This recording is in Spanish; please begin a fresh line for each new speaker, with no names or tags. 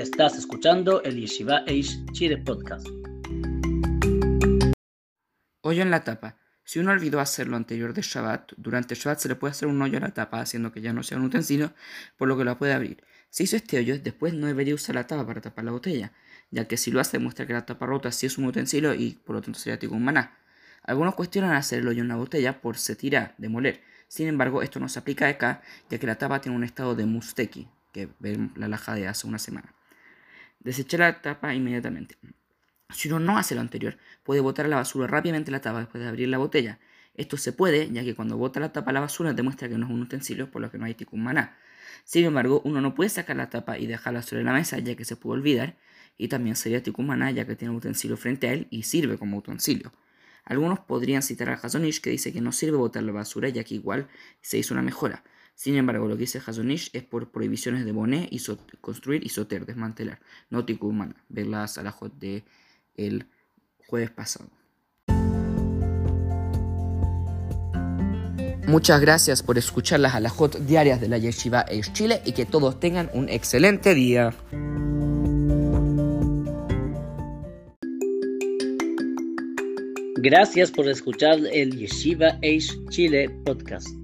Estás escuchando el Yeshiva Eish Chile Podcast.
Hoyo en la tapa. Si uno olvidó hacer lo anterior de Shabbat, durante Shabbat se le puede hacer un hoyo a la tapa haciendo que ya no sea un utensilio, por lo que la puede abrir. Si hizo este hoyo, después no debería usar la tapa para tapar la botella, ya que si lo hace demuestra que la tapa rota sí es un utensilio y por lo tanto sería un maná. Algunos cuestionan hacer el hoyo en la botella por se tira, demoler. Sin embargo, esto no se aplica acá, ya que la tapa tiene un estado de musteki, que ven la laja de hace una semana. Desechar la tapa inmediatamente. Si uno no hace lo anterior, puede botar a la basura rápidamente la tapa después de abrir la botella. Esto se puede, ya que cuando bota la tapa a la basura demuestra que no es un utensilio, por lo que no hay tikkun maná. Sin embargo, uno no puede sacar la tapa y dejarla sobre la mesa, ya que se puede olvidar, y también sería tikkun maná, ya que tiene un utensilio frente a él y sirve como utensilio. Algunos podrían citar a Hazonish que dice que no sirve botar la basura, ya que igual se hizo una mejora. Sin embargo, lo que dice Hazonish es por prohibiciones de Bonet y construir y soter, desmantelar, no tikkun ver las alajot de el jueves pasado. Muchas gracias por escuchar las alajot diarias de la Yeshiva Eish Chile y que todos tengan un excelente día.
Gracias por escuchar el Yeshiva Eish Chile podcast.